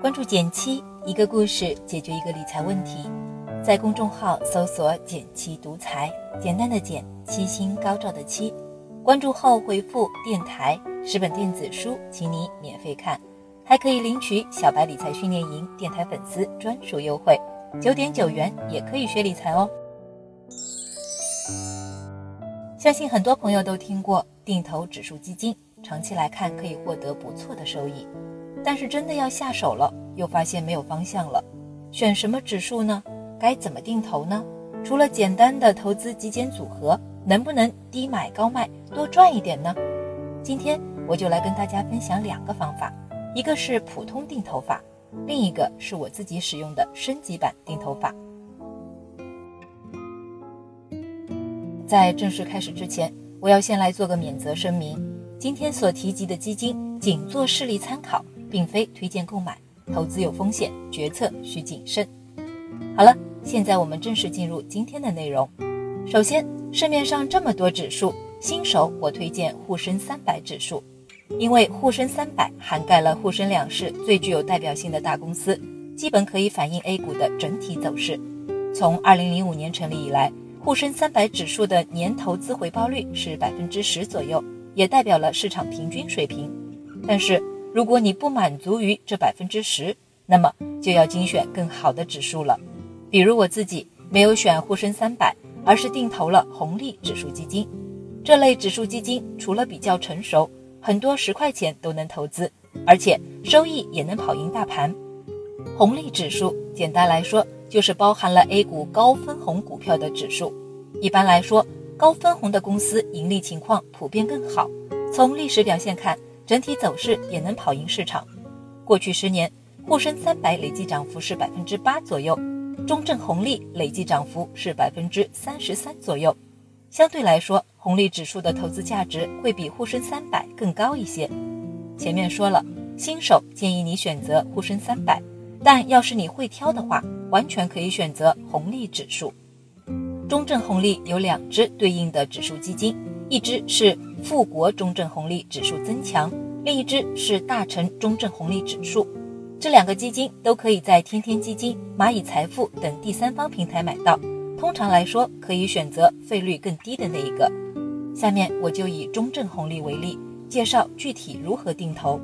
关注简七，一个故事解决一个理财问题。在公众号搜索“简七独裁，简单的简，七星高照的七。关注后回复“电台”十本电子书，请你免费看，还可以领取小白理财训练营电台粉丝专属优惠，九点九元也可以学理财哦。相信很多朋友都听过定投指数基金，长期来看可以获得不错的收益。但是真的要下手了，又发现没有方向了。选什么指数呢？该怎么定投呢？除了简单的投资极简组合，能不能低买高卖多赚一点呢？今天我就来跟大家分享两个方法，一个是普通定投法，另一个是我自己使用的升级版定投法。在正式开始之前，我要先来做个免责声明：今天所提及的基金仅做示例参考。并非推荐购买，投资有风险，决策需谨慎。好了，现在我们正式进入今天的内容。首先，市面上这么多指数，新手我推荐沪深三百指数，因为沪深三百涵盖了沪深两市最具有代表性的大公司，基本可以反映 A 股的整体走势。从二零零五年成立以来，沪深三百指数的年投资回报率是百分之十左右，也代表了市场平均水平。但是，如果你不满足于这百分之十，那么就要精选更好的指数了。比如我自己没有选沪深三百，而是定投了红利指数基金。这类指数基金除了比较成熟，很多十块钱都能投资，而且收益也能跑赢大盘。红利指数简单来说就是包含了 A 股高分红股票的指数。一般来说，高分红的公司盈利情况普遍更好。从历史表现看。整体走势也能跑赢市场。过去十年，沪深三百累计涨幅是百分之八左右，中证红利累计涨幅是百分之三十三左右。相对来说，红利指数的投资价值会比沪深三百更高一些。前面说了，新手建议你选择沪深三百，但要是你会挑的话，完全可以选择红利指数。中证红利有两只对应的指数基金。一只是富国中证红利指数增强，另一只是大成中证红利指数。这两个基金都可以在天天基金、蚂蚁财富等第三方平台买到。通常来说，可以选择费率更低的那一个。下面我就以中证红利为例，介绍具体如何定投。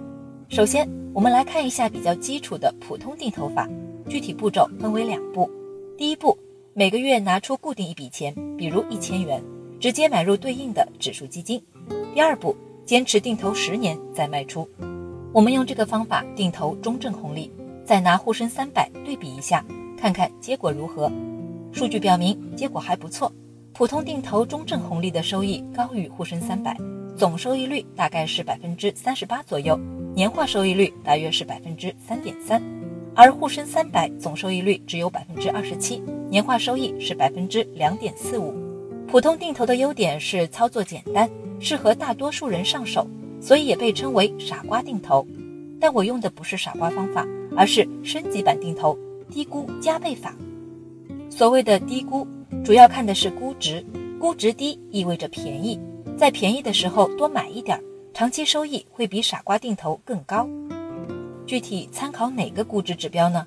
首先，我们来看一下比较基础的普通定投法，具体步骤分为两步。第一步，每个月拿出固定一笔钱，比如一千元。直接买入对应的指数基金。第二步，坚持定投十年再卖出。我们用这个方法定投中证红利，再拿沪深三百对比一下，看看结果如何。数据表明结果还不错，普通定投中证红利的收益高于沪深三百，总收益率大概是百分之三十八左右，年化收益率大约是百分之三点三，而沪深三百总收益率只有百分之二十七，年化收益是百分之两点四五。普通定投的优点是操作简单，适合大多数人上手，所以也被称为“傻瓜定投”。但我用的不是傻瓜方法，而是升级版定投，低估加倍法。所谓的低估，主要看的是估值，估值低意味着便宜，在便宜的时候多买一点，长期收益会比傻瓜定投更高。具体参考哪个估值指标呢？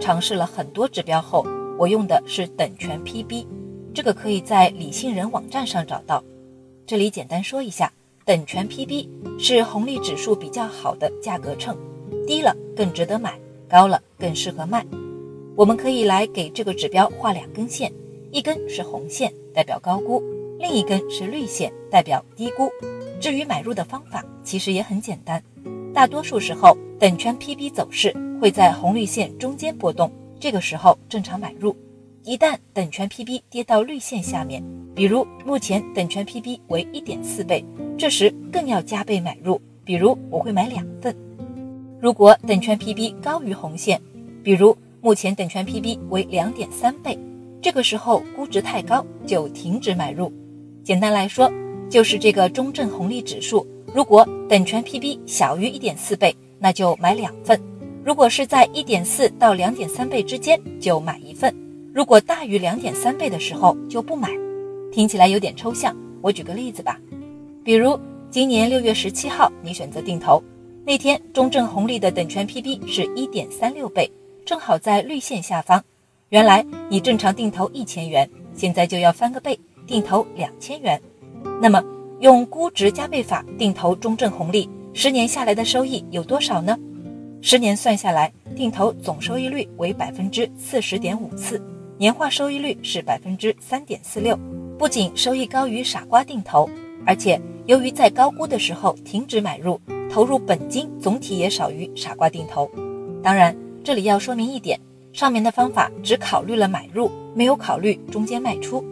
尝试了很多指标后，我用的是等权 PB。这个可以在理性人网站上找到。这里简单说一下，等权 PB 是红利指数比较好的价格秤，低了更值得买，高了更适合卖。我们可以来给这个指标画两根线，一根是红线，代表高估；另一根是绿线，代表低估。至于买入的方法，其实也很简单。大多数时候，等权 PB 走势会在红绿线中间波动，这个时候正常买入。一旦等权 PB 跌到绿线下面，比如目前等权 PB 为一点四倍，这时更要加倍买入。比如我会买两份。如果等权 PB 高于红线，比如目前等权 PB 为两点三倍，这个时候估值太高，就停止买入。简单来说，就是这个中证红利指数，如果等权 PB 小于一点四倍，那就买两份；如果是在一点四到两点三倍之间，就买一份。如果大于两点三倍的时候就不买，听起来有点抽象。我举个例子吧，比如今年六月十七号你选择定投，那天中证红利的等权 PB 是一点三六倍，正好在绿线下方。原来你正常定投一千元，现在就要翻个倍，定投两千元。那么用估值加倍法定投中证红利，十年下来的收益有多少呢？十年算下来，定投总收益率为百分之四十点五四，年化收益率是百分之三点四六。不仅收益高于傻瓜定投，而且由于在高估的时候停止买入，投入本金总体也少于傻瓜定投。当然，这里要说明一点。上面的方法只考虑了买入，没有考虑中间卖出。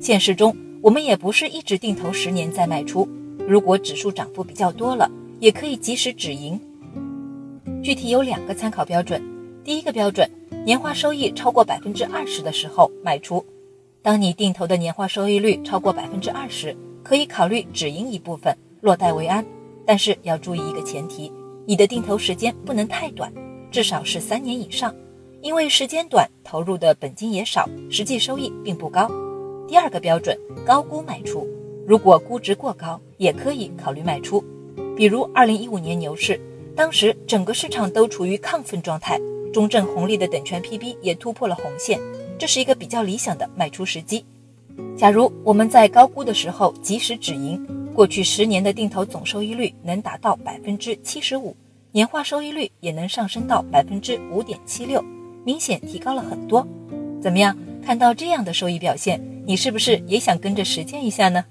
现实中，我们也不是一直定投十年再卖出。如果指数涨幅比较多了，也可以及时止盈。具体有两个参考标准：第一个标准，年化收益超过百分之二十的时候卖出。当你定投的年化收益率超过百分之二十，可以考虑止盈一部分，落袋为安。但是要注意一个前提：你的定投时间不能太短，至少是三年以上。因为时间短，投入的本金也少，实际收益并不高。第二个标准，高估卖出。如果估值过高，也可以考虑卖出。比如二零一五年牛市，当时整个市场都处于亢奋状态，中证红利的等权 PB 也突破了红线，这是一个比较理想的卖出时机。假如我们在高估的时候及时止盈，过去十年的定投总收益率能达到百分之七十五，年化收益率也能上升到百分之五点七六。明显提高了很多，怎么样？看到这样的收益表现，你是不是也想跟着实践一下呢？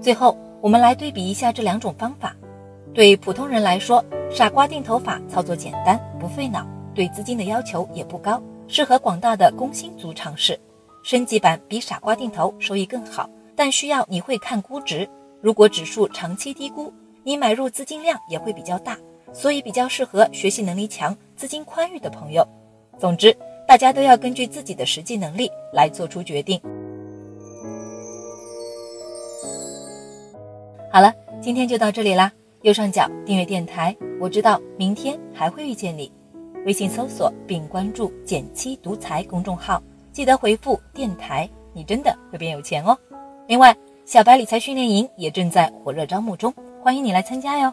最后，我们来对比一下这两种方法。对普通人来说，傻瓜定投法操作简单，不费脑，对资金的要求也不高，适合广大的工薪族尝试。升级版比傻瓜定投收益更好，但需要你会看估值。如果指数长期低估，你买入资金量也会比较大。所以比较适合学习能力强、资金宽裕的朋友。总之，大家都要根据自己的实际能力来做出决定。好了，今天就到这里啦。右上角订阅电台，我知道明天还会遇见你。微信搜索并关注“减七独裁”公众号，记得回复“电台”，你真的会变有钱哦。另外，小白理财训练营也正在火热招募中，欢迎你来参加哟。